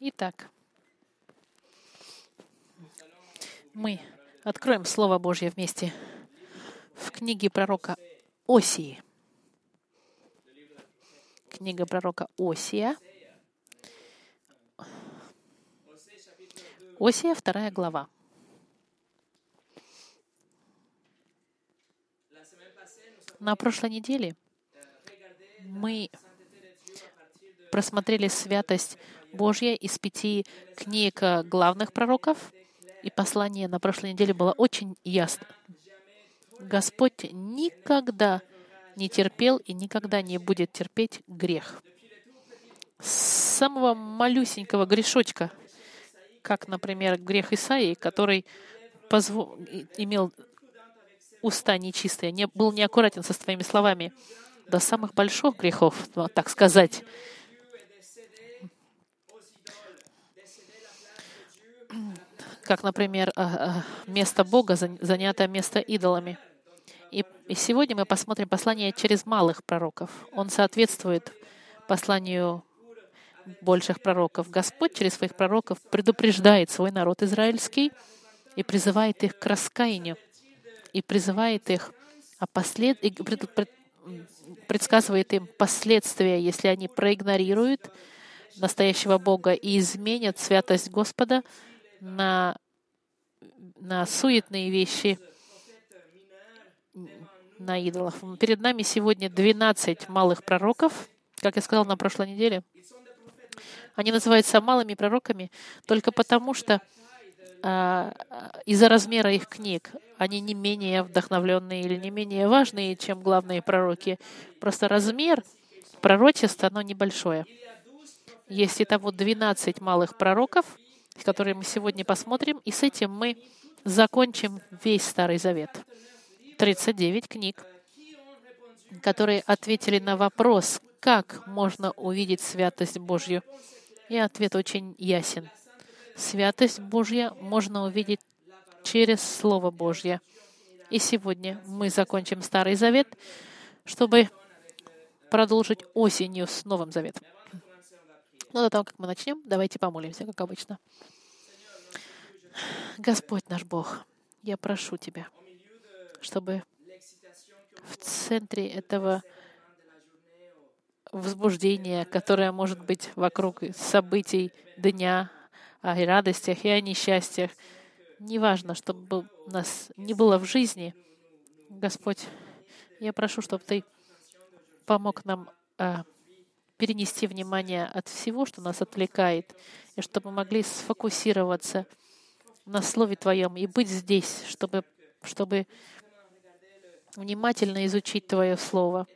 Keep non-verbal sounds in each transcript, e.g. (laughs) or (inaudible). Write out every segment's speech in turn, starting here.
Итак, мы откроем Слово Божье вместе в книге пророка Осии. Книга пророка Осия. Осия, вторая глава. На прошлой неделе мы просмотрели святость Божья из пяти книг главных пророков, и послание на прошлой неделе было очень ясно. Господь никогда не терпел и никогда не будет терпеть грех. С самого малюсенького грешочка, как, например, грех Исаии, который позво... имел уста нечистые, не, был неаккуратен со своими словами, до самых больших грехов, так сказать, как, например, а, а, место Бога занято место идолами. И сегодня мы посмотрим послание через малых пророков. Он соответствует посланию больших пророков. Господь через своих пророков предупреждает свой народ израильский и призывает их к раскаянию, и призывает их о послед... и пред... Пред... предсказывает им последствия, если они проигнорируют настоящего Бога и изменят святость Господа, на, на суетные вещи, на идолов. Перед нами сегодня 12 малых пророков, как я сказал на прошлой неделе. Они называются малыми пророками только потому, что а, из-за размера их книг они не менее вдохновленные или не менее важные, чем главные пророки. Просто размер пророчества, оно небольшое. Есть итого 12 малых пророков, которые мы сегодня посмотрим, и с этим мы закончим весь Старый Завет. 39 книг, которые ответили на вопрос, как можно увидеть святость Божью. И ответ очень ясен. Святость Божья можно увидеть через Слово Божье. И сегодня мы закончим Старый Завет, чтобы продолжить осенью с Новым Заветом. Но до того, как мы начнем, давайте помолимся, как обычно. Господь наш Бог, я прошу Тебя, чтобы в центре этого возбуждения, которое может быть вокруг событий дня, о радостях и о несчастьях, неважно, чтобы нас не было в жизни, Господь, я прошу, чтобы Ты помог нам а, перенести внимание от всего, что нас отвлекает, и чтобы мы могли сфокусироваться на Слове Твоем и быть здесь, чтобы, чтобы внимательно изучить Твое Слово,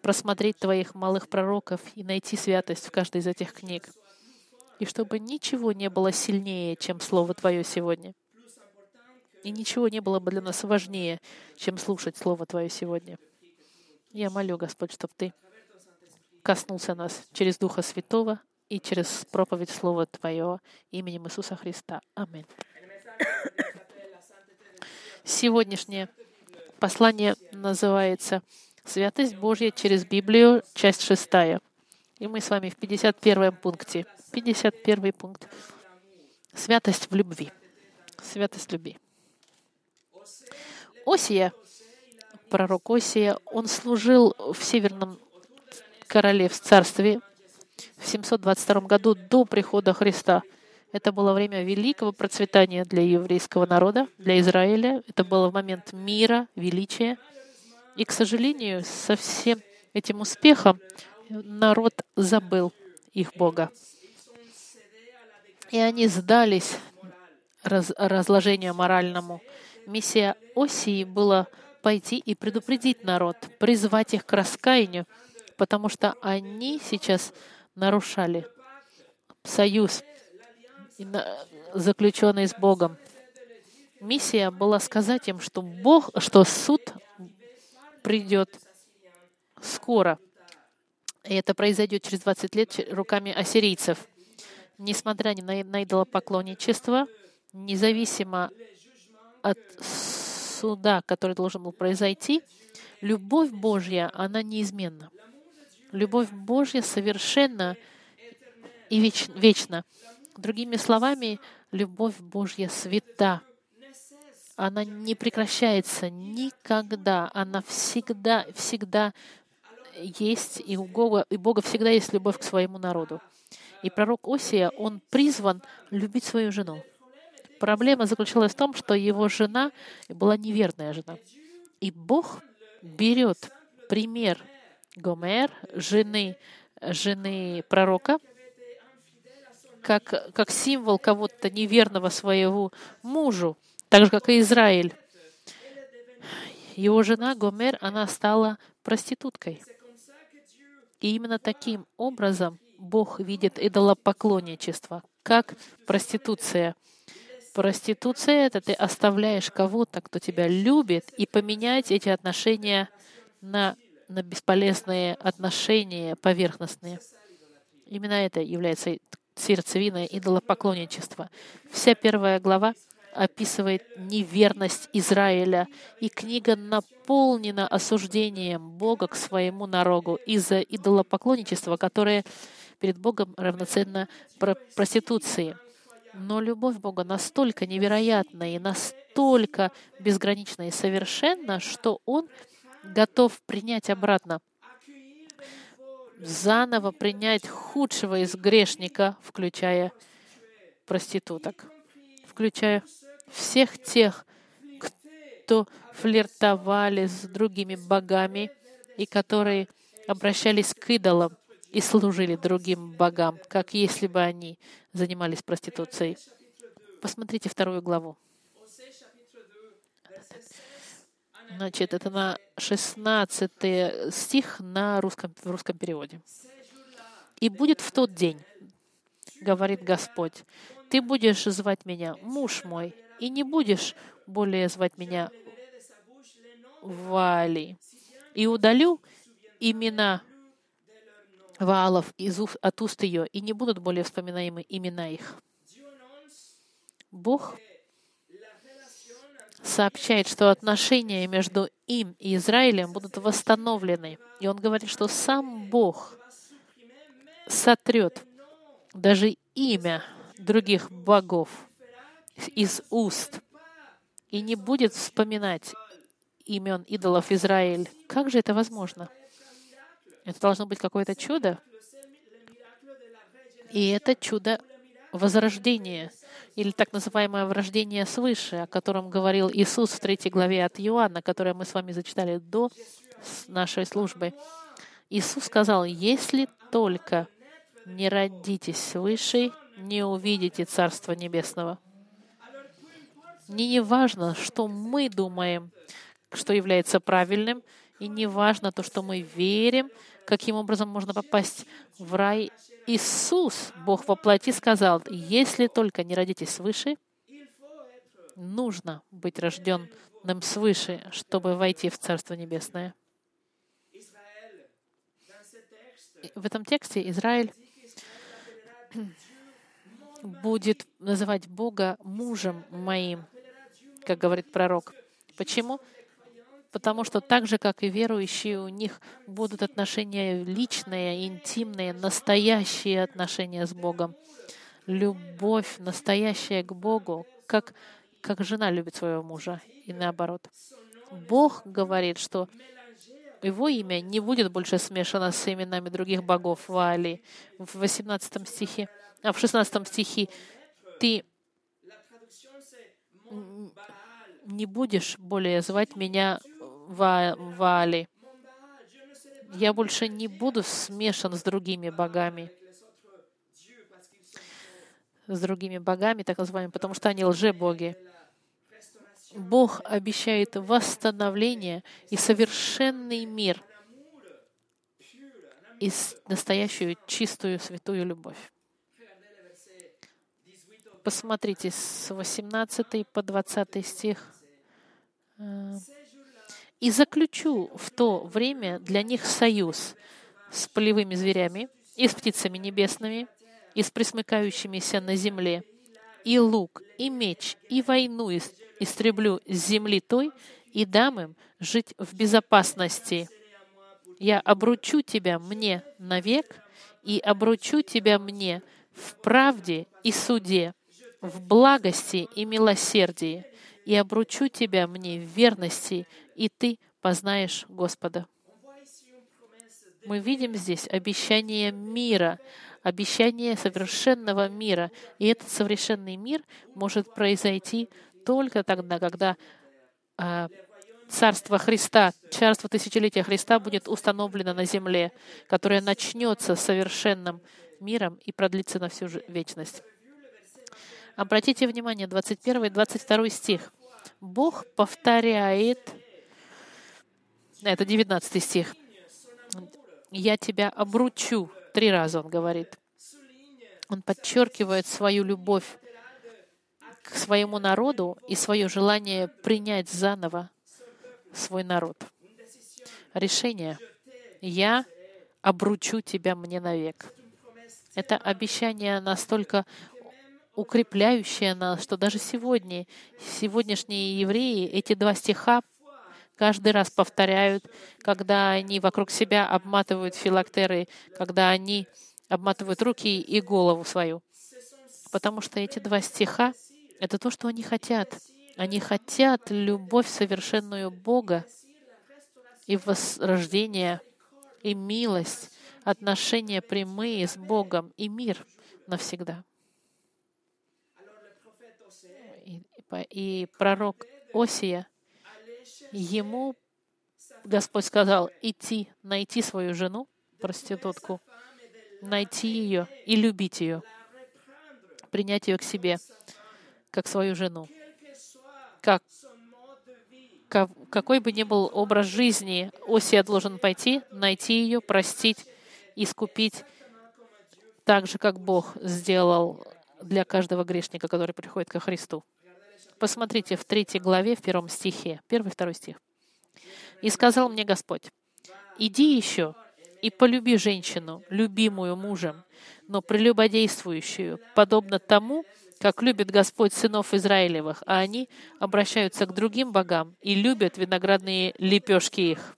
просмотреть Твоих малых пророков и найти святость в каждой из этих книг. И чтобы ничего не было сильнее, чем Слово Твое сегодня. И ничего не было бы для нас важнее, чем слушать Слово Твое сегодня. Я молю, Господь, чтобы Ты коснулся нас через Духа Святого и через проповедь Слова Твоего именем Иисуса Христа. Аминь. Сегодняшнее послание называется «Святость Божья через Библию», часть шестая. И мы с вами в 51 пункте. 51 пункт. Святость в любви. Святость любви. Осия, пророк Осия, он служил в северном королев царстве в 722 году до прихода Христа. Это было время великого процветания для еврейского народа, для Израиля. Это было момент мира, величия. И, к сожалению, со всем этим успехом народ забыл их Бога. И они сдались раз, разложению моральному. Миссия Осии была пойти и предупредить народ, призвать их к раскаянию, потому что они сейчас нарушали союз, заключенный с Богом. Миссия была сказать им, что Бог, что суд придет скоро. И это произойдет через 20 лет руками ассирийцев. Несмотря на, на идолопоклонничество, независимо от суда, который должен был произойти, любовь Божья, она неизменна. Любовь Божья совершенно и веч- вечно. Другими словами, любовь Божья свята. Она не прекращается никогда. Она всегда, всегда есть, и у Бога, и Бога всегда есть любовь к своему народу. И пророк Осия, он призван любить свою жену. Проблема заключалась в том, что его жена была неверная жена. И Бог берет пример Гомер, жены, жены пророка, как, как символ кого-то неверного своего мужу, так же, как и Израиль. Его жена Гомер, она стала проституткой. И именно таким образом Бог видит идолопоклонничество, как проституция. Проституция — это ты оставляешь кого-то, кто тебя любит, и поменять эти отношения на, на бесполезные отношения, поверхностные. Именно это является сердцевиной идолопоклонничества. Вся первая глава описывает неверность Израиля, и книга наполнена осуждением Бога к своему народу из-за идолопоклонничества, которое перед Богом равноценно проституции. Но любовь Бога настолько невероятна и настолько безгранична и совершенна, что Он готов принять обратно, заново принять худшего из грешника, включая проституток, включая всех тех, кто флиртовали с другими богами и которые обращались к идолам и служили другим богам, как если бы они занимались проституцией. Посмотрите вторую главу. Значит, это на 16 стих на русском, в русском переводе. «И будет в тот день, — говорит Господь, — ты будешь звать меня муж мой, и не будешь более звать меня Вали. И удалю имена Ваалов из, от уст ее, и не будут более вспоминаемы имена их. Бог сообщает, что отношения между им и Израилем будут восстановлены. И он говорит, что сам Бог сотрет даже имя других богов из уст и не будет вспоминать имен идолов Израиль. Как же это возможно? Это должно быть какое-то чудо. И это чудо возрождения, или так называемое врождение свыше, о котором говорил Иисус в третьей главе от Иоанна, которое мы с вами зачитали до нашей службы. Иисус сказал, если только не родитесь свыше, не увидите Царства Небесного. Не не важно, что мы думаем, что является правильным, и не важно то, что мы верим, каким образом можно попасть в рай. Иисус, Бог во плоти, сказал, если только не родитесь свыше, нужно быть рожденным свыше, чтобы войти в Царство Небесное. В этом тексте Израиль будет называть Бога мужем моим, как говорит пророк. Почему? Потому что так же, как и верующие, у них будут отношения личные, интимные, настоящие отношения с Богом. Любовь настоящая к Богу, как, как жена любит своего мужа, и наоборот. Бог говорит, что его имя не будет больше смешано с именами других богов Вали. В 18 стихе, а в 16 стихе ты не будешь более звать меня Вали. Я больше не буду смешан с другими богами. С другими богами, так называемыми, потому что они лже-боги. Бог обещает восстановление и совершенный мир и настоящую чистую святую любовь. Посмотрите с 18 по 20 стих. И заключу в то время для них союз с полевыми зверями и с птицами небесными, и с присмыкающимися на земле, и лук, и меч, и войну истреблю с земли той, и дам им жить в безопасности. Я обручу тебя мне навек, и обручу тебя мне в правде и суде, в благости и милосердии, и обручу тебя мне в верности, и ты познаешь Господа. Мы видим здесь обещание мира, обещание совершенного мира. И этот совершенный мир может произойти только тогда, когда э, Царство Христа, Царство Тысячелетия Христа будет установлено на земле, которое начнется совершенным миром и продлится на всю вечность. Обратите внимание, 21 и 22 стих. Бог повторяет, это 19 стих, «Я тебя обручу». Три раза он говорит. Он подчеркивает свою любовь к своему народу и свое желание принять заново свой народ. Решение «Я обручу тебя мне навек». Это обещание настолько укрепляющее нас, что даже сегодня, сегодняшние евреи, эти два стиха каждый раз повторяют, когда они вокруг себя обматывают филактеры, когда они обматывают руки и голову свою. Потому что эти два стиха — это то, что они хотят. Они хотят любовь совершенную Бога и возрождение, и милость, отношения прямые с Богом и мир навсегда. И, и пророк Осия, ему Господь сказал идти, найти свою жену, проститутку, найти ее и любить ее, принять ее к себе, как свою жену. Как, как, какой бы ни был образ жизни, Осия должен пойти, найти ее, простить, искупить, так же, как Бог сделал для каждого грешника, который приходит ко Христу. Посмотрите в третьей главе, в первом стихе, первый, второй стих. «И сказал мне Господь, иди еще и полюби женщину, любимую мужем, но прелюбодействующую, подобно тому, как любит Господь сынов Израилевых, а они обращаются к другим богам и любят виноградные лепешки их.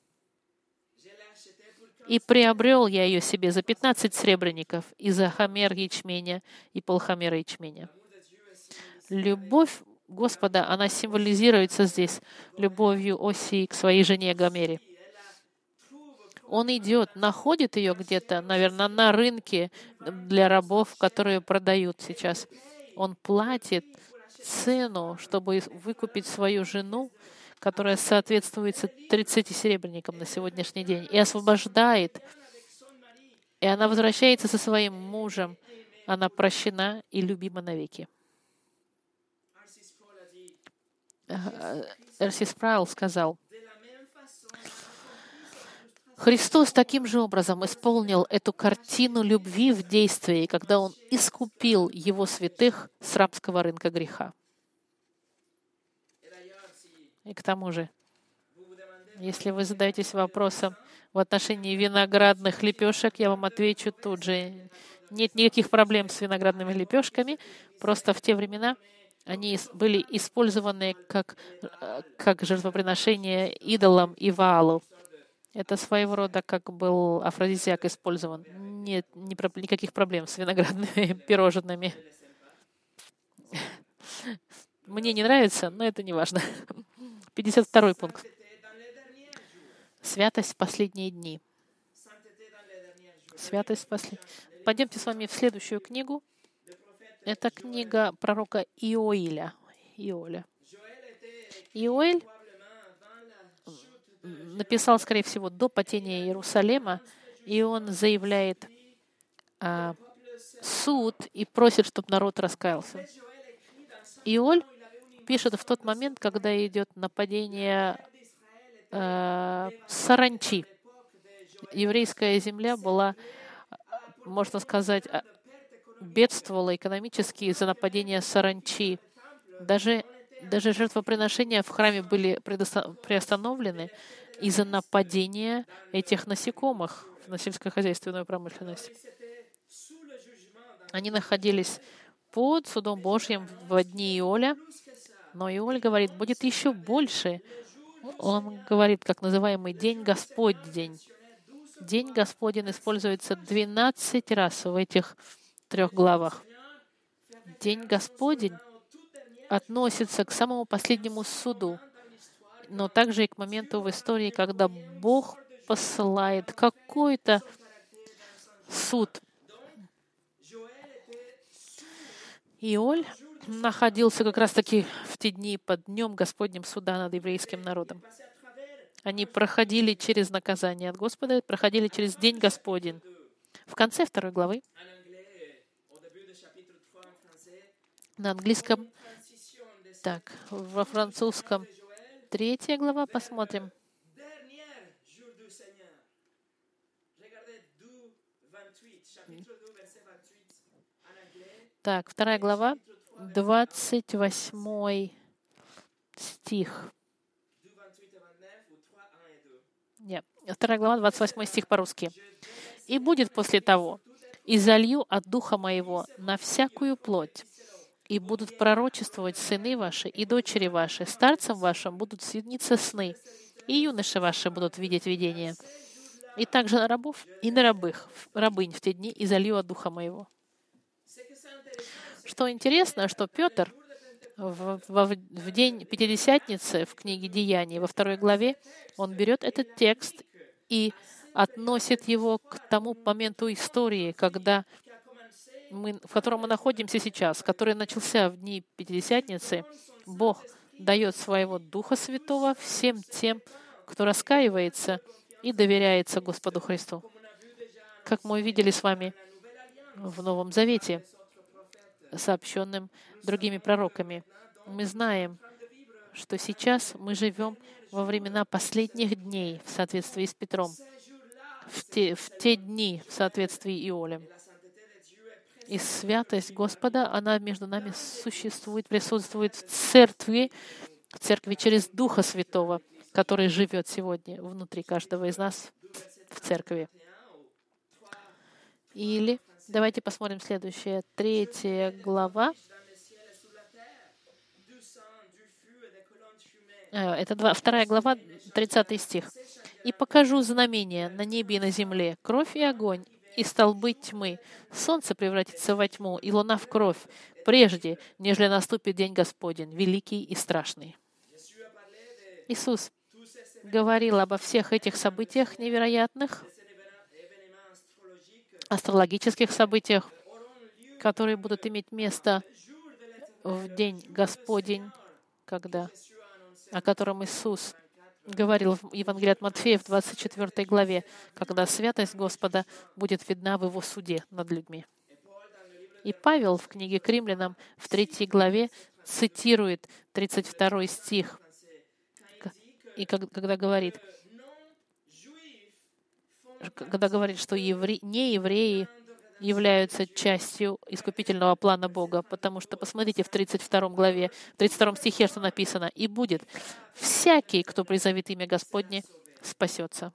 И приобрел я ее себе за 15 сребреников и за хамер ячменя и полхамера ячменя. Любовь Господа, она символизируется здесь любовью Осии к своей жене Гомере. Он идет, находит ее где-то, наверное, на рынке для рабов, которые продают сейчас. Он платит цену, чтобы выкупить свою жену, которая соответствует 30 серебряникам на сегодняшний день, и освобождает. И она возвращается со своим мужем. Она прощена и любима навеки. Эрси Спрайл сказал, Христос таким же образом исполнил эту картину любви в действии, когда Он искупил Его святых с рабского рынка греха. И к тому же, если вы задаетесь вопросом в отношении виноградных лепешек, я вам отвечу тут же. Нет никаких проблем с виноградными лепешками. Просто в те времена они были использованы как, э, как жертвоприношение идолам и ваалу. Это своего рода как был афродизиак использован. Нет ни, никаких проблем с виноградными (laughs) пирожными. Мне не нравится, но это не важно. (laughs) 52 пункт. Святость в последние дни. Святость в последние... Пойдемте с вами в следующую книгу. Это книга пророка Иоиля. Иоля. Иоэль написал, скорее всего, до падения Иерусалима, и он заявляет а, суд и просит, чтобы народ раскаялся. Иоль пишет в тот момент, когда идет нападение э, саранчи. Еврейская земля была, можно сказать, бедствовала экономически из-за нападения саранчи. Даже, даже жертвоприношения в храме были приостановлены из-за нападения этих насекомых на сельскохозяйственную промышленность. Они находились под судом Божьим в дни Иоля, но Иоль говорит, будет еще больше. Он говорит, как называемый День Господень. День Господень используется 12 раз в этих трех главах. День Господень относится к самому последнему суду, но также и к моменту в истории, когда Бог посылает какой-то суд. Иоль находился как раз-таки в те дни под днем Господним суда над еврейским народом. Они проходили через наказание от Господа, проходили через день Господень. В конце второй главы на английском, так, во французском третья глава, посмотрим. Так, вторая глава, 28 стих. Нет, вторая глава, 28 стих по-русски. «И будет после того, и залью от Духа Моего на всякую плоть, и будут пророчествовать сыны ваши и дочери ваши, старцам вашим будут сниться сны, и юноши ваши будут видеть видения. И также на рабов и на рабых, рабынь в те дни, и залью от Духа Моего». Что интересно, что Петр в, в, в день Пятидесятницы в книге Деяний, во второй главе, он берет этот текст и относит его к тому моменту истории, когда мы, в котором мы находимся сейчас, который начался в дни Пятидесятницы. Бог дает своего Духа Святого всем тем, кто раскаивается и доверяется Господу Христу. Как мы видели с вами в Новом Завете, сообщенным другими пророками. Мы знаем, что сейчас мы живем во времена последних дней в соответствии с Петром, в те, в те дни в соответствии Иолем. И святость Господа, она между нами существует, присутствует в церкви, в церкви через Духа Святого, который живет сегодня внутри каждого из нас в церкви. Или Давайте посмотрим следующее. Третья глава. Э, это два, вторая глава, 30 стих. «И покажу знамения на небе и на земле, кровь и огонь, и столбы тьмы. Солнце превратится во тьму, и луна в кровь, прежде, нежели наступит день Господень, великий и страшный». Иисус говорил обо всех этих событиях невероятных, астрологических событиях, которые будут иметь место в день Господень, когда, о котором Иисус говорил в Евангелии от Матфея в 24 главе, когда святость Господа будет видна в Его суде над людьми. И Павел в книге к римлянам в 3 главе цитирует 32 стих, и когда говорит, когда говорит, что евре... не евреи являются частью искупительного плана Бога, потому что посмотрите в 32 главе, в 32 стихе, что написано, «И будет всякий, кто призовет имя Господне, спасется».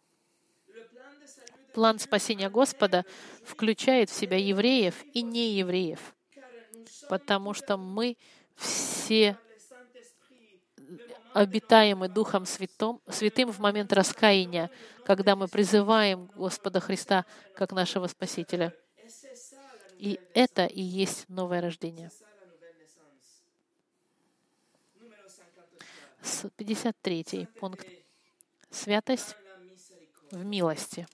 План спасения Господа включает в себя евреев и неевреев, потому что мы все обитаемы Духом Святым, Святым в момент раскаяния, когда мы призываем Господа Христа как нашего Спасителя. И это и есть новое рождение. 53 пункт. Святость в милости.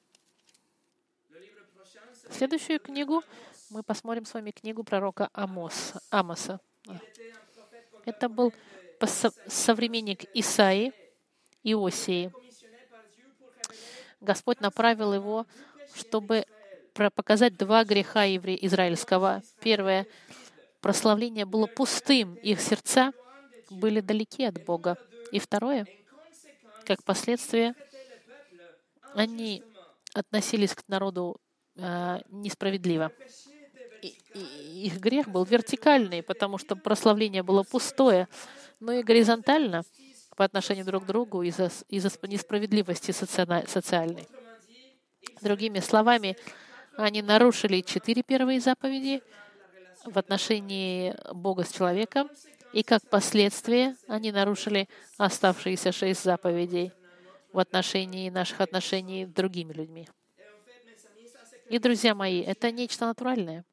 Следующую книгу мы посмотрим с вами книгу пророка Амос, Амоса. Это был современник Исаи, Иосии. Господь направил его, чтобы показать два греха израильского. Первое — прославление было пустым, их сердца были далеки от Бога. И второе — как последствие, они относились к народу э, несправедливо. И, и, их грех был вертикальный, потому что прославление было пустое, но и горизонтально по отношению друг к другу из-за из несправедливости социальной. Другими словами, они нарушили четыре первые заповеди в отношении Бога с человеком, и как последствие они нарушили оставшиеся шесть заповедей в отношении наших отношений с другими людьми. И, друзья мои, это нечто натуральное.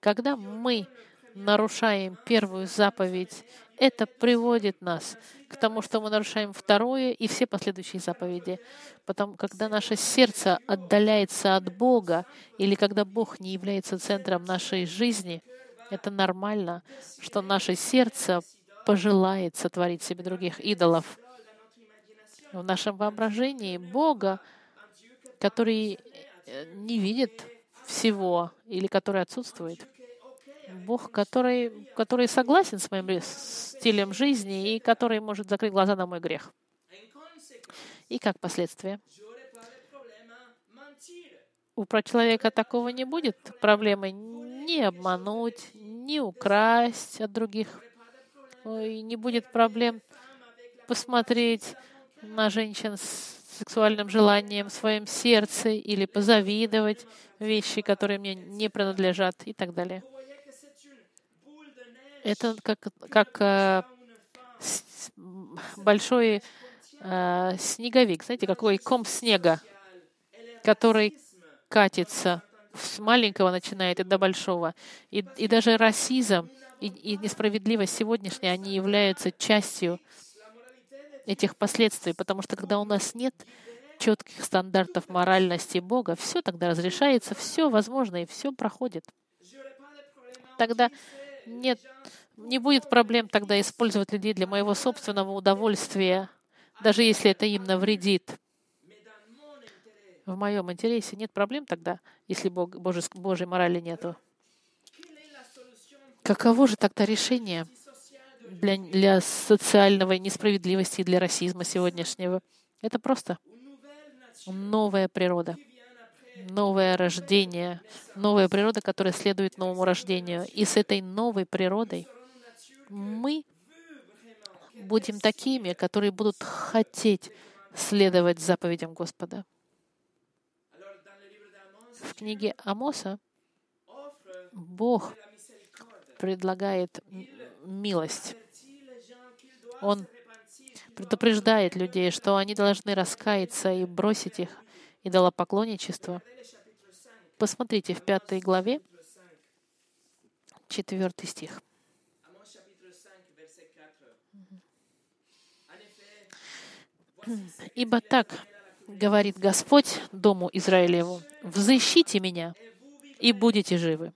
Когда мы нарушаем первую заповедь, это приводит нас к тому, что мы нарушаем второе и все последующие заповеди. Потому, когда наше сердце отдаляется от Бога, или когда Бог не является центром нашей жизни, это нормально, что наше сердце пожелает сотворить себе других идолов. В нашем воображении Бога, который э, не видит всего или который отсутствует. Бог, который, который согласен с моим стилем жизни и который может закрыть глаза на мой грех. И как последствие? У человека такого не будет проблемы не обмануть, не украсть от других. И не будет проблем посмотреть на женщин с сексуальным желанием в своем сердце или позавидовать вещи, которые мне не принадлежат и так далее. Это как, как э, большой э, снеговик, знаете, какой ком снега, который катится с маленького начинает и до большого. И, и даже расизм и, и несправедливость сегодняшняя, они являются частью этих последствий, потому что когда у нас нет четких стандартов моральности Бога, все тогда разрешается, все возможно, и все проходит. Тогда нет, не будет проблем тогда использовать людей для моего собственного удовольствия, даже если это им навредит. В моем интересе нет проблем тогда, если Бог, Божий, Божьей морали нету. Каково же тогда решение для, для социального несправедливости и для расизма сегодняшнего? Это просто новая природа новое рождение, новая природа, которая следует новому рождению. И с этой новой природой мы будем такими, которые будут хотеть следовать заповедям Господа. В книге Амоса Бог предлагает милость. Он предупреждает людей, что они должны раскаяться и бросить их и поклонничество. Посмотрите в пятой главе, четвертый стих. «Ибо так говорит Господь Дому Израилеву, «Взыщите меня, и будете живы.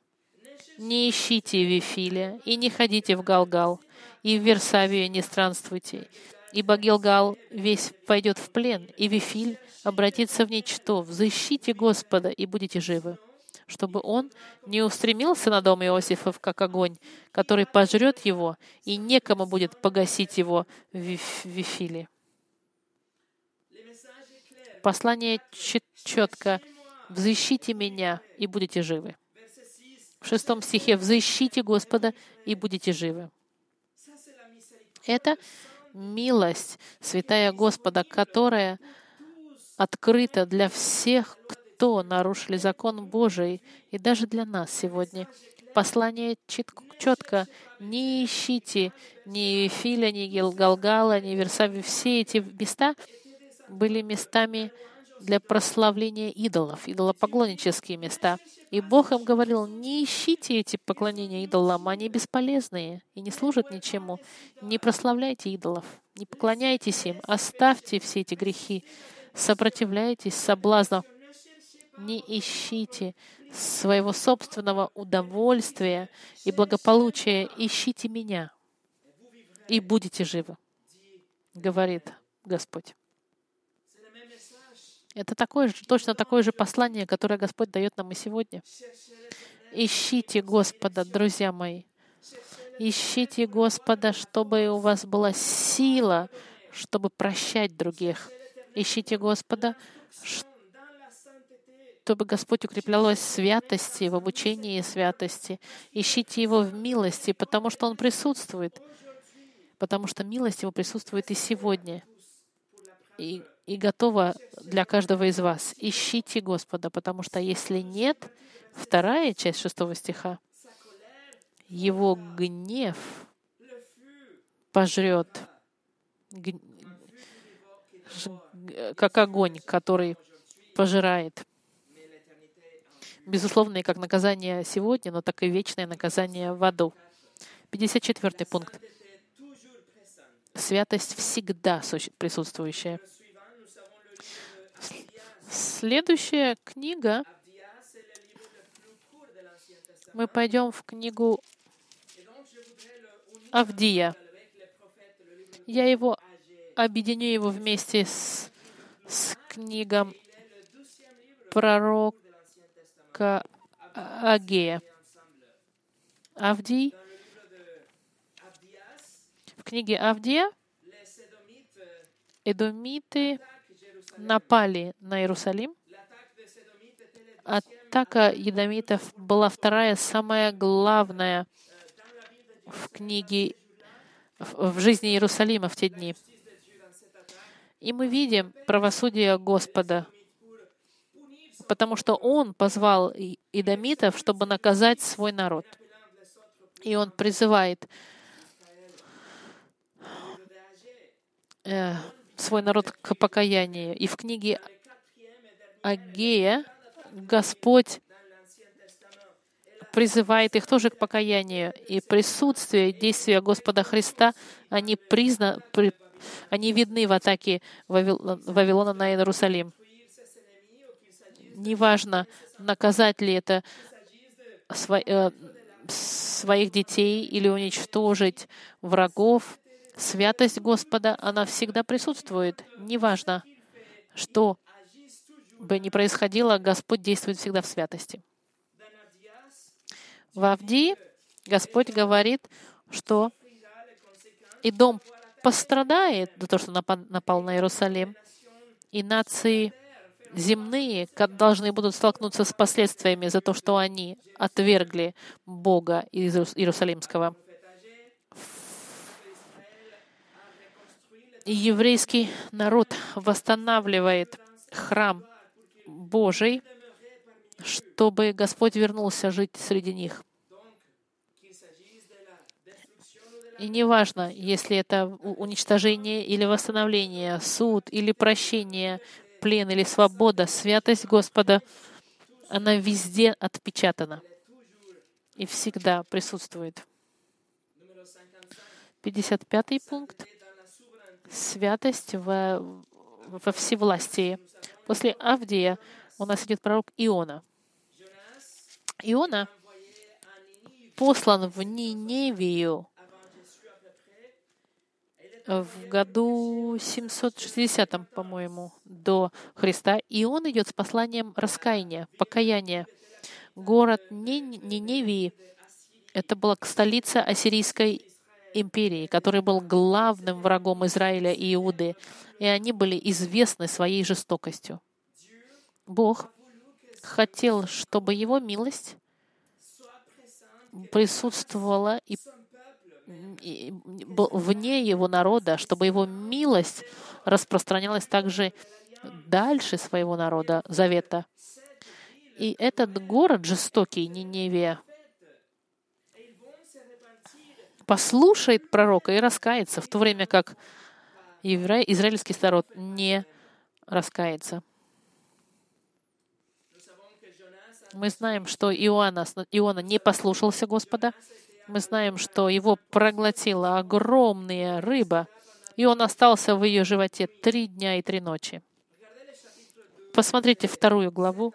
Не ищите Вифиля, и не ходите в Галгал, и в Версавию не странствуйте, ибо Гилгал весь пойдет в плен, и Вифиль обратиться в ничто. Взыщите Господа, и будете живы, чтобы Он не устремился на дом Иосифов, как огонь, который пожрет его, и некому будет погасить его в Вифиле. Послание четко. «Взыщите меня, и будете живы». В шестом стихе «Взыщите Господа, и будете живы». Это милость, святая Господа, которая открыто для всех, кто нарушили закон Божий, и даже для нас сегодня. Послание четко. Не ищите ни Филя, ни Гилгалгала, ни Версави. Все эти места были местами для прославления идолов, идолопоклоннические места. И Бог им говорил, не ищите эти поклонения идолам, они бесполезные и не служат ничему. Не прославляйте идолов, не поклоняйтесь им, оставьте все эти грехи сопротивляйтесь соблазну, не ищите своего собственного удовольствия и благополучия, ищите меня, и будете живы, говорит Господь. Это такое же, точно такое же послание, которое Господь дает нам и сегодня. Ищите Господа, друзья мои. Ищите Господа, чтобы у вас была сила, чтобы прощать других, Ищите Господа, чтобы Господь укреплял вас в святости, в обучении святости. Ищите Его в милости, потому что Он присутствует. Потому что милость Его присутствует и сегодня. И, и готова для каждого из вас. Ищите Господа, потому что если нет, вторая часть шестого стиха, Его гнев пожрет как огонь, который пожирает. безусловные как наказание сегодня, но так и вечное наказание в аду. 54 пункт. Святость всегда присутствующая. Следующая книга. Мы пойдем в книгу Авдия. Я его объединю его вместе с, с книгом пророка Агея. Авдий. В книге Авдия эдомиты напали на Иерусалим. Атака едомитов была вторая, самая главная в книге, в жизни Иерусалима в те дни. И мы видим правосудие Господа, потому что Он позвал идомитов, чтобы наказать свой народ. И Он призывает э, свой народ к покаянию. И в книге Агея Господь призывает их тоже к покаянию. И присутствие, действия Господа Христа, они, призна, при, они видны в атаке Вавилона на Иерусалим. Неважно, наказать ли это э, своих детей или уничтожить врагов, святость Господа, она всегда присутствует. Неважно, что бы ни происходило, Господь действует всегда в святости. В Авдии Господь говорит, что и дом пострадает за то, что напал на Иерусалим, и нации земные должны будут столкнуться с последствиями за то, что они отвергли Бога из Иерусалимского. Еврейский народ восстанавливает храм Божий, чтобы Господь вернулся жить среди них. И неважно, если это уничтожение или восстановление, суд или прощение, плен или свобода, святость Господа, она везде отпечатана и всегда присутствует. 55 пункт. Святость во, во всевластии. После Авдия у нас идет пророк Иона. Иона послан в Ниневию в году 760, по-моему, до Христа, и он идет с посланием раскаяния, покаяния. Город Ниневии — это была столица Ассирийской империи, который был главным врагом Израиля и Иуды, и они были известны своей жестокостью. Бог хотел, чтобы Его милость присутствовала и вне его народа, чтобы его милость распространялась также дальше своего народа, завета. И этот город жестокий, Ниневия, послушает пророка и раскается, в то время как еврей, израильский народ не раскается. Мы знаем, что Иоанна, Иона не послушался Господа, мы знаем, что его проглотила огромная рыба, и он остался в ее животе три дня и три ночи. Посмотрите вторую главу,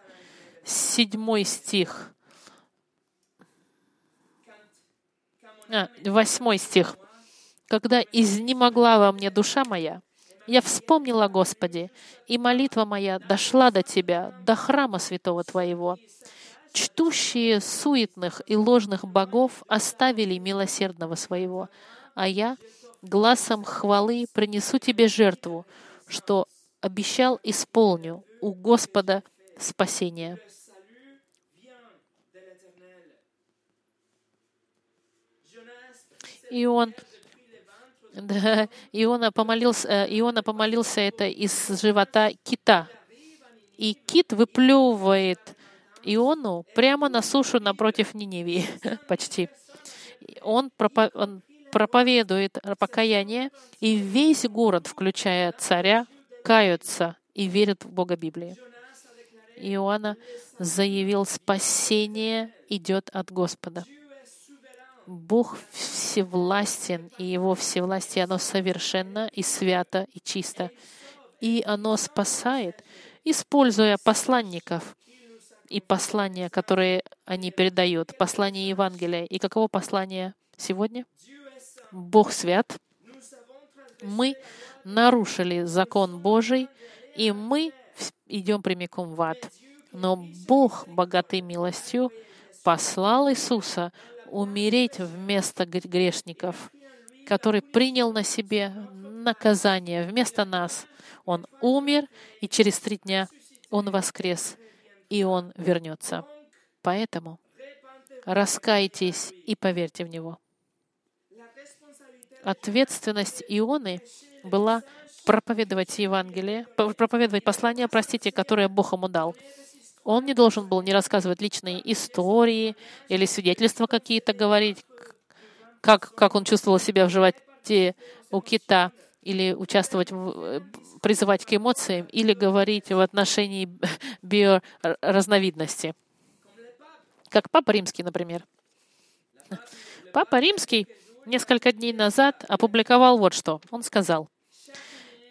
седьмой стих. Восьмой стих. «Когда изнемогла во мне душа моя, я вспомнила Господи, и молитва моя дошла до Тебя, до храма святого Твоего чтущие суетных и ложных богов оставили милосердного своего, а я глазом хвалы принесу тебе жертву, что обещал исполню у Господа спасение. И он, да, Иона помолился, э, Иона помолился это из живота кита. И кит выплевывает Иону прямо на сушу напротив Ниневии, (laughs) почти. Он, он проповедует покаяние, и весь город, включая царя, каются и верят в Бога Библии. Иоанна заявил, спасение идет от Господа. Бог всевластен, и Его всевластие, оно совершенно и свято и чисто. И оно спасает, используя посланников и послания, которые они передают, послание Евангелия. И каково послание сегодня? Бог свят. Мы нарушили закон Божий, и мы идем прямиком в ад. Но Бог, богатый милостью, послал Иисуса умереть вместо грешников, который принял на себе наказание вместо нас. Он умер, и через три дня Он воскрес, и Он вернется. Поэтому раскайтесь и поверьте в Него. Ответственность Ионы была проповедовать Евангелие, проповедовать послание, простите, которое Бог ему дал. Он не должен был не рассказывать личные истории или свидетельства какие-то говорить, как, как он чувствовал себя в животе у кита, или участвовать, в, призывать к эмоциям, или говорить в отношении (laughs) биоразновидности. Как Папа Римский, например. Папа Римский несколько дней назад опубликовал вот что. Он сказал,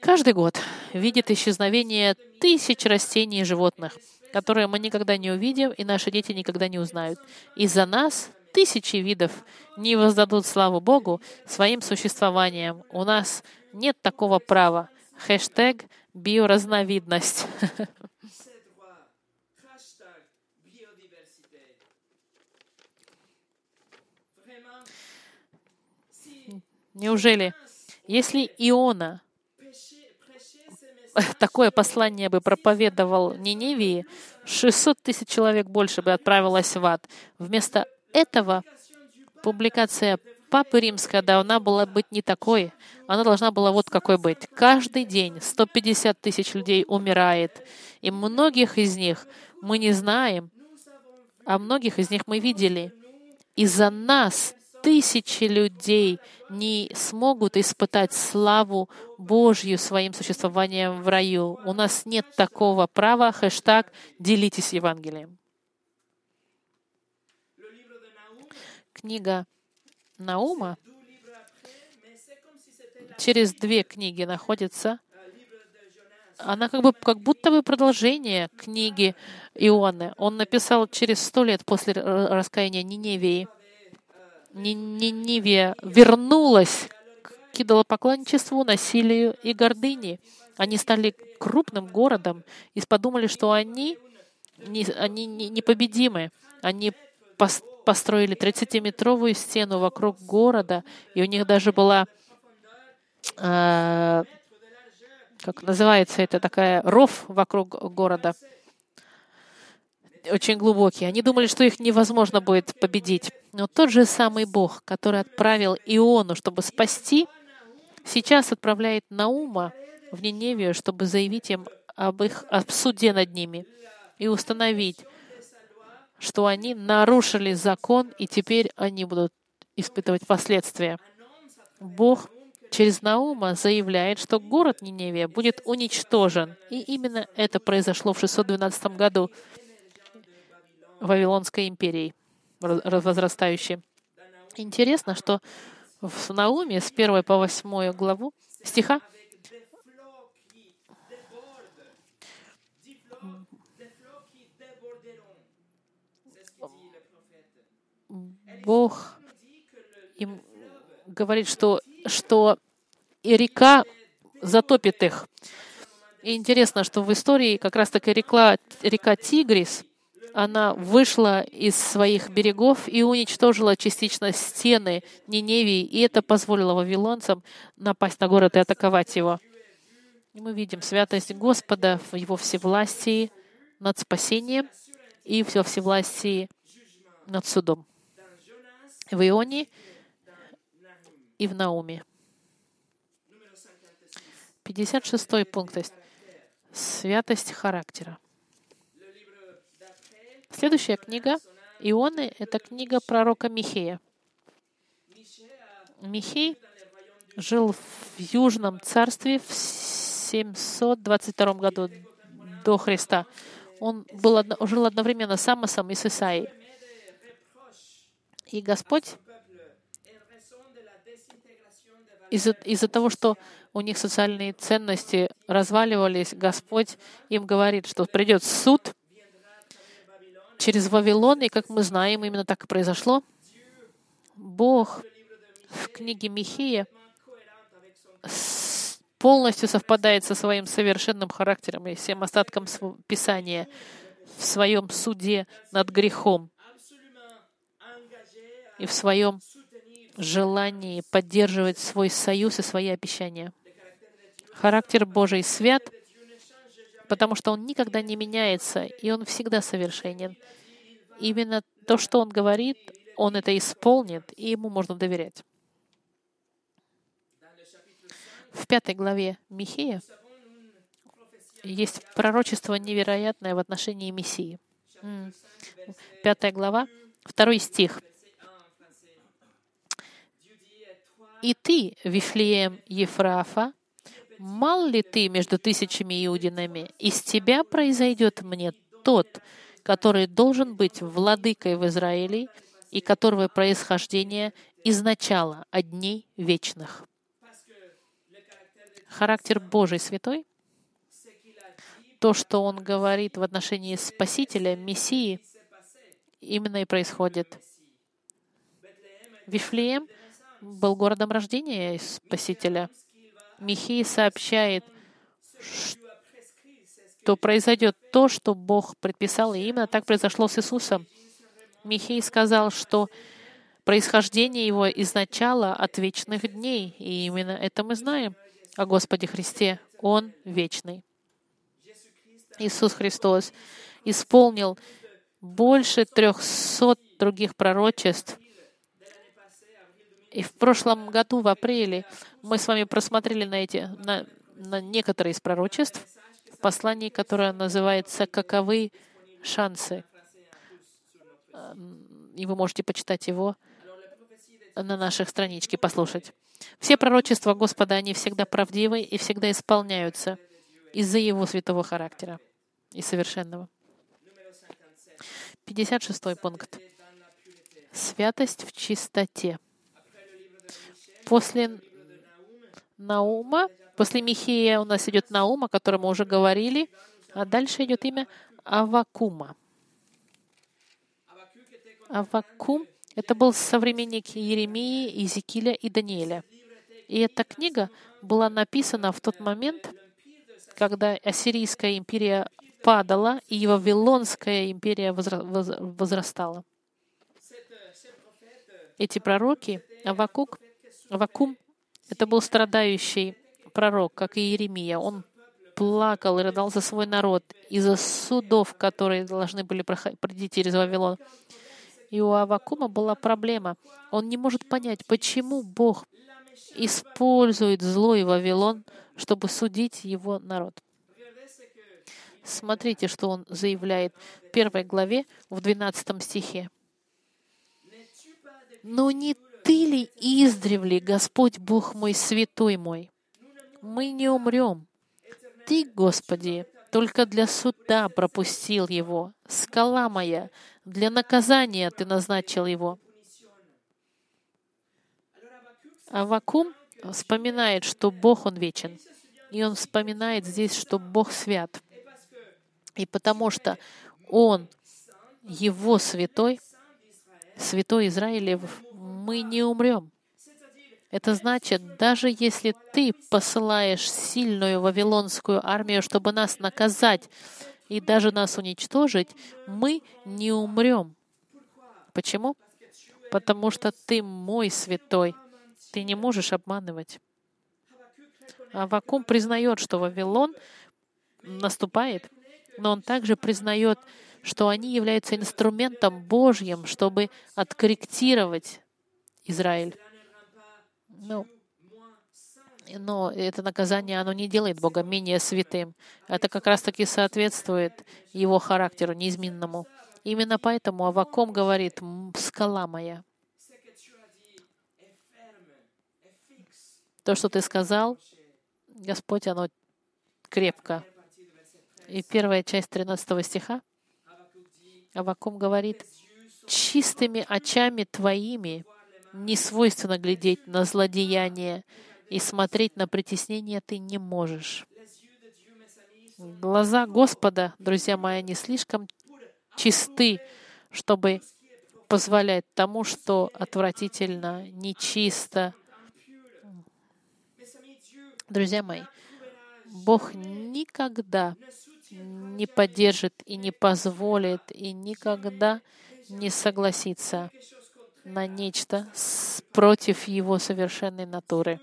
каждый год видит исчезновение тысяч растений и животных, которые мы никогда не увидим и наши дети никогда не узнают. Из-за нас тысячи видов не воздадут славу Богу своим существованием. У нас нет такого права. Хэштег биоразновидность. (laughs) Неужели, если Иона (laughs) такое послание бы проповедовал Ниневии, 600 тысяч человек больше бы отправилось в ад. Вместо этого публикация Папы Римской должна была быть не такой. Она должна была вот какой быть. Каждый день 150 тысяч людей умирает. И многих из них мы не знаем, а многих из них мы видели. Из-за нас тысячи людей не смогут испытать славу Божью своим существованием в раю. У нас нет такого права. Хэштаг «Делитесь Евангелием». Книга Наума через две книги находится. Она как, бы, как будто бы продолжение книги Ионы. Он написал через сто лет после раскаяния Ниневии. Ниневия вернулась к идолопоклонничеству, насилию и гордыне. Они стали крупным городом и подумали, что они, не, они непобедимы. Они построили 30-метровую стену вокруг города, и у них даже была, э, как называется это, такая ров вокруг города очень глубокие. Они думали, что их невозможно будет победить. Но тот же самый Бог, который отправил Иону, чтобы спасти, сейчас отправляет Наума в Ниневию, чтобы заявить им об их об суде над ними и установить, что они нарушили закон, и теперь они будут испытывать последствия. Бог через Наума заявляет, что город Ниневия будет уничтожен. И именно это произошло в 612 году. Вавилонской империей, возрастающей. Интересно, что в Науме с 1 по 8 главу стиха Бог им говорит, что, что и река затопит их. И интересно, что в истории как раз-таки река, река Тигрис она вышла из своих берегов и уничтожила частично стены Ниневии, и это позволило вавилонцам напасть на город и атаковать его. И мы видим святость Господа в Его всевластии над спасением и во всевластии над судом. В Ионе и в Науме. 56 пункт. Святость характера. Следующая книга Ионы — это книга пророка Михея. Михей жил в Южном царстве в 722 году до Христа. Он был, жил одновременно с Амосом и с Исаией. И Господь из-за из того, что у них социальные ценности разваливались, Господь им говорит, что придет суд через Вавилон, и, как мы знаем, именно так и произошло. Бог в книге Михея полностью совпадает со своим совершенным характером и всем остатком Писания в своем суде над грехом и в своем желании поддерживать свой союз и свои обещания. Характер Божий свят, потому что Он никогда не меняется, и Он всегда совершенен. Именно то, что Он говорит, Он это исполнит, и Ему можно доверять. В пятой главе Михея есть пророчество невероятное в отношении Мессии. Пятая глава, второй стих. «И ты, Вифлеем Ефрафа, мал ли ты между тысячами иудинами? Из тебя произойдет мне тот, который должен быть владыкой в Израиле и которого происхождение изначало от дней вечных». Характер Божий святой, то, что Он говорит в отношении Спасителя, Мессии, именно и происходит. Вифлеем был городом рождения Спасителя. Михей сообщает, что произойдет то, что Бог предписал, и именно так произошло с Иисусом. Михей сказал, что происхождение его изначало от вечных дней, и именно это мы знаем о Господе Христе. Он вечный. Иисус Христос исполнил больше трехсот других пророчеств. И в прошлом году, в апреле, мы с вами просмотрели на, эти, на, на некоторые из пророчеств в послании, которое называется «Каковы шансы?». И вы можете почитать его на наших страничке, послушать. Все пророчества Господа, они всегда правдивы и всегда исполняются из-за Его святого характера и совершенного. 56 пункт. Святость в чистоте. После Наума, после Михея у нас идет Наум, о котором мы уже говорили, а дальше идет имя Авакума. Авакум — это был современник Еремии, Иезекииля и Даниэля. И эта книга была написана в тот момент, когда Ассирийская империя падала, и Вавилонская империя возра- воз- возрастала. Эти пророки, Авакук, Авакум, это был страдающий пророк, как и Иеремия. Он плакал и рыдал за свой народ из-за судов, которые должны были проходить через Вавилон. И у Авакума была проблема. Он не может понять, почему Бог использует злой Вавилон, чтобы судить его народ. Смотрите, что он заявляет в первой главе, в 12 стихе. «Но не ты ли издревле, Господь Бог мой, святой мой? Мы не умрем. Ты, Господи, только для суда пропустил его. Скала моя, для наказания ты назначил его. Авакум вспоминает, что Бог, Он вечен. И он вспоминает здесь, что Бог свят. И потому что Он, Его святой, святой Израилев, мы не умрем. Это значит, даже если ты посылаешь сильную вавилонскую армию, чтобы нас наказать и даже нас уничтожить, мы не умрем. Почему? Потому что ты мой святой. Ты не можешь обманывать. Авакум признает, что Вавилон наступает, но он также признает, что они являются инструментом Божьим, чтобы откорректировать Израиль. Ну, но это наказание, оно не делает Бога менее святым. Это как раз-таки соответствует его характеру неизменному. Именно поэтому Аваком говорит, «Скала моя». То, что ты сказал, Господь, оно крепко. И первая часть 13 стиха Авакум говорит, «Чистыми очами твоими не свойственно глядеть на злодеяние, и смотреть на притеснение ты не можешь». Глаза Господа, друзья мои, не слишком чисты, чтобы позволять тому, что отвратительно, нечисто. Друзья мои, Бог никогда не поддержит и не позволит и никогда не согласится на нечто против Его совершенной натуры.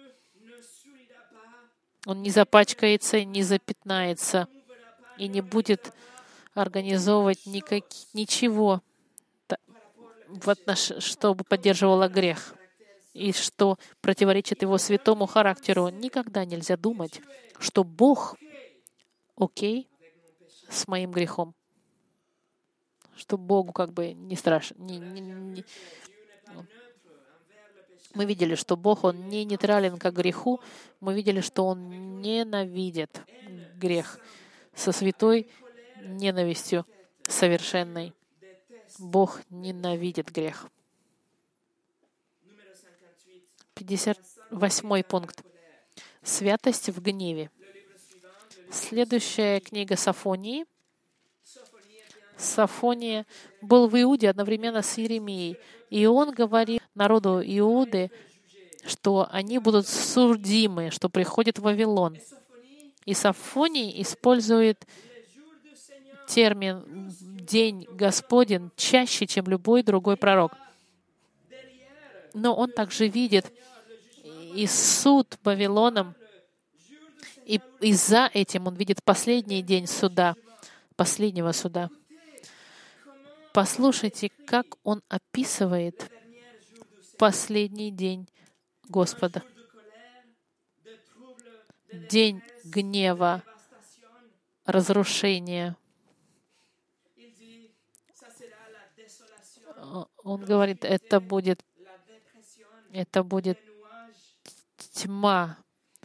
Он не запачкается, не запятнается и не будет организовывать никак, ничего, в отнош... чтобы поддерживало грех и что противоречит его святому характеру. Никогда нельзя думать, что Бог окей с моим грехом. Что Богу как бы не страшно. Не, не, не. Мы видели, что Бог, Он не нейтрален к греху. Мы видели, что Он ненавидит грех со святой ненавистью совершенной. Бог ненавидит грех. 58 пункт. Святость в гневе. Следующая книга Сафонии. Сафония был в Иуде одновременно с Иеремией. И он говорит народу Иуды, что они будут судимы, что приходит Вавилон. И Сафоний использует термин «день Господен» чаще, чем любой другой пророк. Но он также видит и суд Вавилоном, и, и за этим он видит последний день суда, последнего суда. Послушайте, как он описывает последний день Господа. День гнева, разрушения. Он говорит, это будет, это будет тьма,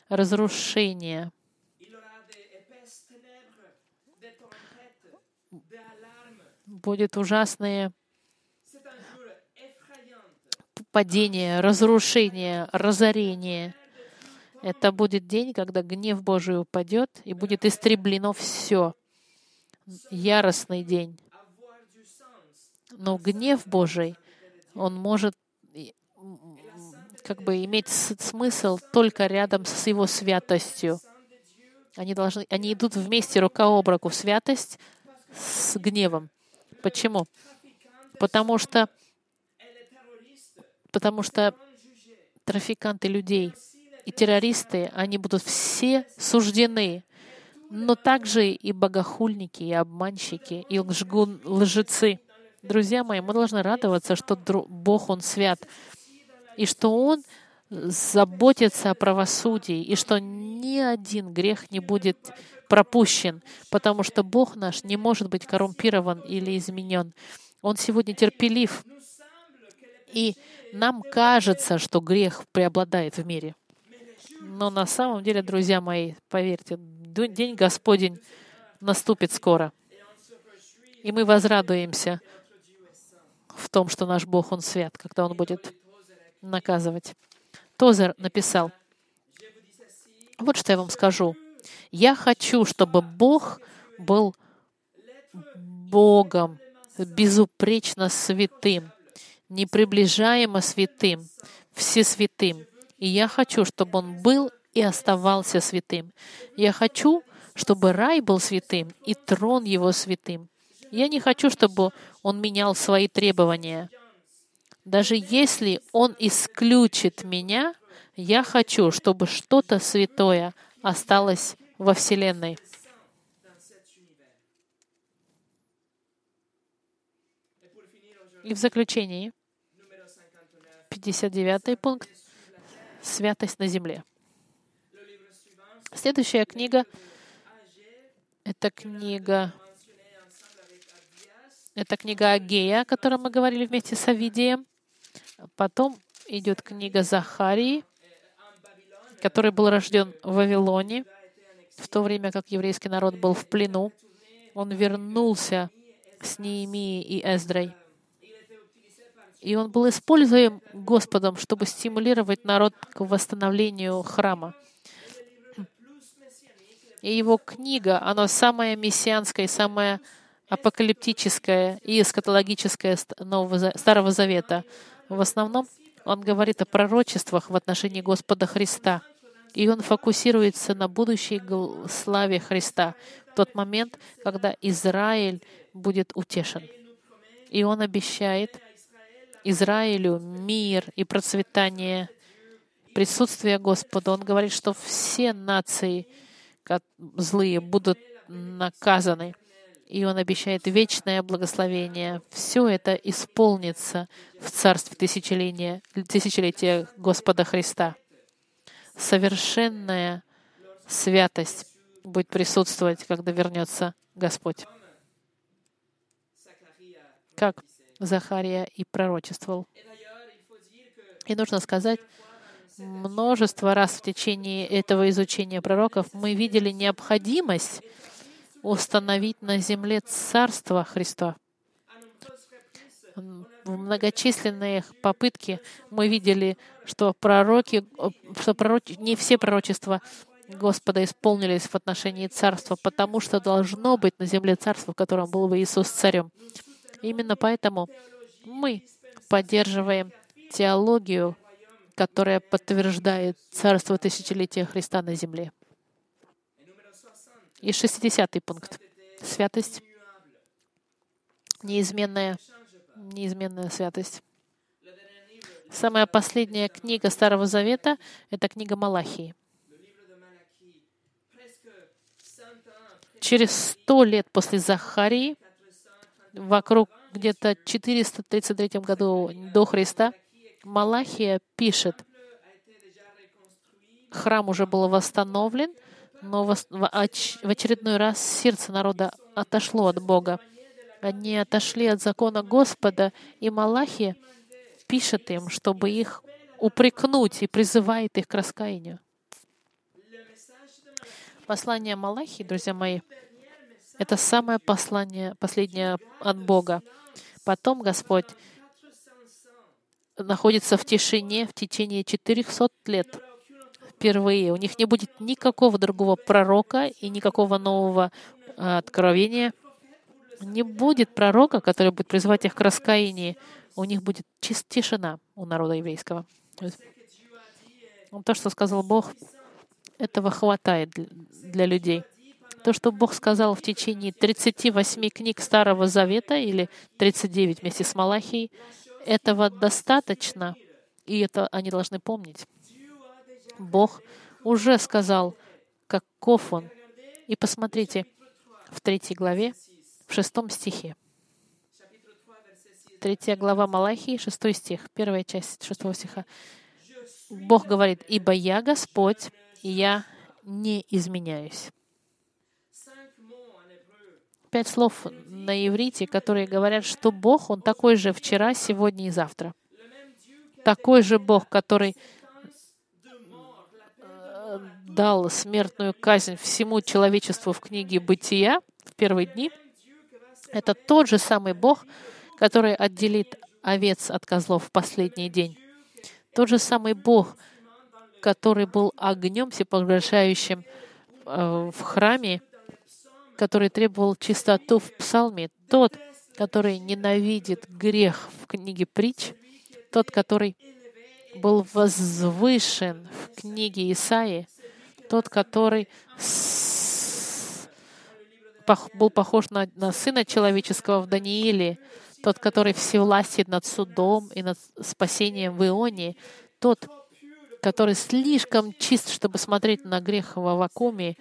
разрушение. Будет ужасное падение, разрушение, разорение. Это будет день, когда гнев Божий упадет и будет истреблено все. Яростный день. Но гнев Божий, он может как бы иметь смысл только рядом с его святостью. Они, должны, они идут вместе рука об руку святость с гневом. Почему? Потому что, потому что трафиканты людей и террористы, они будут все суждены, но также и богохульники, и обманщики, и лжгун, лжецы. Друзья мои, мы должны радоваться, что Бог, Он свят, и что Он заботится о правосудии, и что ни один грех не будет пропущен, потому что Бог наш не может быть коррумпирован или изменен. Он сегодня терпелив, и нам кажется, что грех преобладает в мире. Но на самом деле, друзья мои, поверьте, День Господень наступит скоро. И мы возрадуемся в том, что наш Бог, Он свят, когда Он будет наказывать. Тозер написал, вот что я вам скажу. Я хочу, чтобы Бог был Богом, безупречно святым, неприближаемо святым, всесвятым. И я хочу, чтобы Он был и оставался святым. Я хочу, чтобы рай был святым и трон его святым. Я не хочу, чтобы он менял свои требования. Даже если Он исключит меня, я хочу, чтобы что-то святое осталось во Вселенной. И в заключении, 59 пункт, святость на земле. Следующая книга — это книга это книга Агея, о которой мы говорили вместе с Авидием. Потом идет книга Захарии, который был рожден в Вавилоне, в то время как еврейский народ был в плену. Он вернулся с Неемией и Эздрой. И он был используем Господом, чтобы стимулировать народ к восстановлению храма. И его книга, она самая мессианская, самая апокалиптическая и эскатологическая Нового, Старого Завета. В основном он говорит о пророчествах в отношении Господа Христа. И он фокусируется на будущей славе Христа в тот момент, когда Израиль будет утешен. И он обещает Израилю мир и процветание, присутствие Господа. Он говорит, что все нации злые будут наказаны. И Он обещает вечное благословение. Все это исполнится в Царстве тысячелетия, тысячелетия Господа Христа. Совершенная святость будет присутствовать, когда вернется Господь. Как Захария и пророчествовал. И нужно сказать, множество раз в течение этого изучения пророков мы видели необходимость установить на земле Царство Христа. В многочисленные попытки мы видели, что пророки, что пророки, не все пророчества Господа исполнились в отношении царства, потому что должно быть на земле царство, в котором был бы Иисус царем. Именно поэтому мы поддерживаем теологию, которая подтверждает царство тысячелетия Христа на земле. И 60 пункт. Святость. Неизменная, неизменная святость. Самая последняя книга Старого Завета — это книга Малахии. Через сто лет после Захарии вокруг где-то 433 году до Христа, Малахия пишет, храм уже был восстановлен, но в очередной раз сердце народа отошло от Бога. Они отошли от закона Господа, и Малахия пишет им, чтобы их упрекнуть и призывает их к раскаянию. Послание Малахии, друзья мои, это самое послание, последнее от Бога. Потом Господь находится в тишине в течение 400 лет впервые. У них не будет никакого другого пророка и никакого нового а, откровения. Не будет пророка, который будет призывать их к раскаянию. У них будет чист тишина у народа еврейского. То, что сказал Бог, этого хватает для людей. То, что Бог сказал в течение 38 книг Старого Завета или 39 вместе с Малахией, этого достаточно, и это они должны помнить. Бог уже сказал, каков Он. И посмотрите, в третьей главе, в шестом стихе. Третья глава Малахии, шестой стих, первая часть шестого стиха. Бог говорит, «Ибо я Господь, я не изменяюсь» пять слов на иврите, которые говорят, что Бог, Он такой же вчера, сегодня и завтра. Такой же Бог, который э, дал смертную казнь всему человечеству в книге «Бытия» в первые дни, это тот же самый Бог, который отделит овец от козлов в последний день. Тот же самый Бог, который был огнем всепоглощающим э, в храме, который требовал чистоту в псалме, тот, который ненавидит грех в книге притч, тот, который был возвышен в книге Исаии, тот, который был похож на, на Сына Человеческого в Данииле, тот, который всевластен над судом и над спасением в Ионе, тот, который слишком чист, чтобы смотреть на грех в вакууме,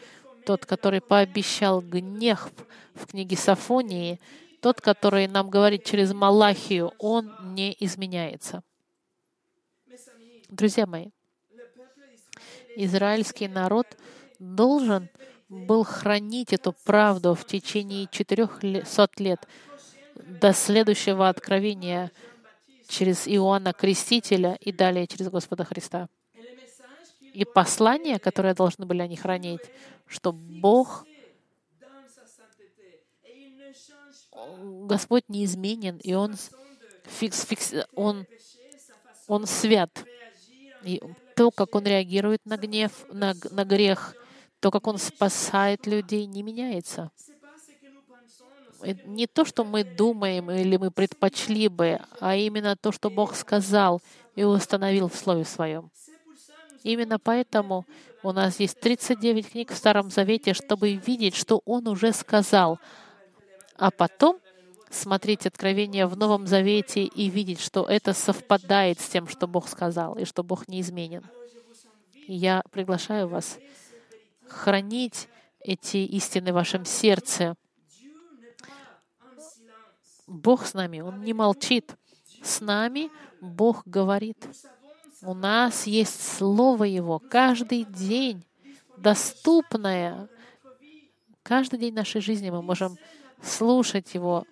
тот, который пообещал гнев в книге Сафонии, тот, который нам говорит через Малахию, он не изменяется. Друзья мои, израильский народ должен был хранить эту правду в течение 400 лет до следующего откровения через Иоанна Крестителя и далее через Господа Христа. И послание, которое должны были они хранить, что Бог Господь неизменен, и Он, фикс, фикс, он, он свят. И то, как Он реагирует на гнев, на, на грех, то, как Он спасает людей, не меняется. Не то, что мы думаем или мы предпочли бы, а именно то, что Бог сказал и установил в Слове Своем. Именно поэтому у нас есть 39 книг в Старом Завете, чтобы видеть, что Он уже сказал. А потом смотреть Откровение в Новом Завете и видеть, что это совпадает с тем, что Бог сказал, и что Бог неизменен. Я приглашаю вас хранить эти истины в вашем сердце. Бог с нами, Он не молчит. С нами Бог говорит. У нас есть Слово Его каждый день, доступное. Каждый день нашей жизни мы можем слушать Его.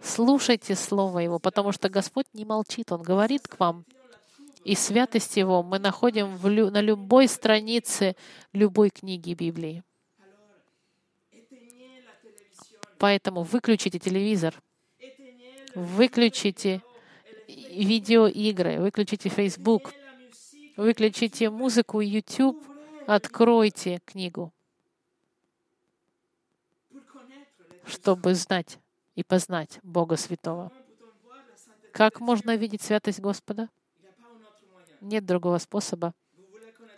Слушайте Слово Его, потому что Господь не молчит, Он говорит к вам. И святость Его мы находим лю- на любой странице любой книги Библии. Поэтому выключите телевизор, выключите видеоигры, выключите Facebook, выключите музыку, YouTube, откройте книгу, чтобы знать и познать Бога Святого. Как можно видеть святость Господа? Нет другого способа.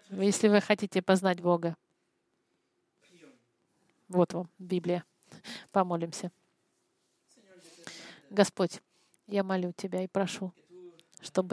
Если вы хотите познать Бога, вот вам Библия. Помолимся. Господь, я молю Тебя и прошу, чтобы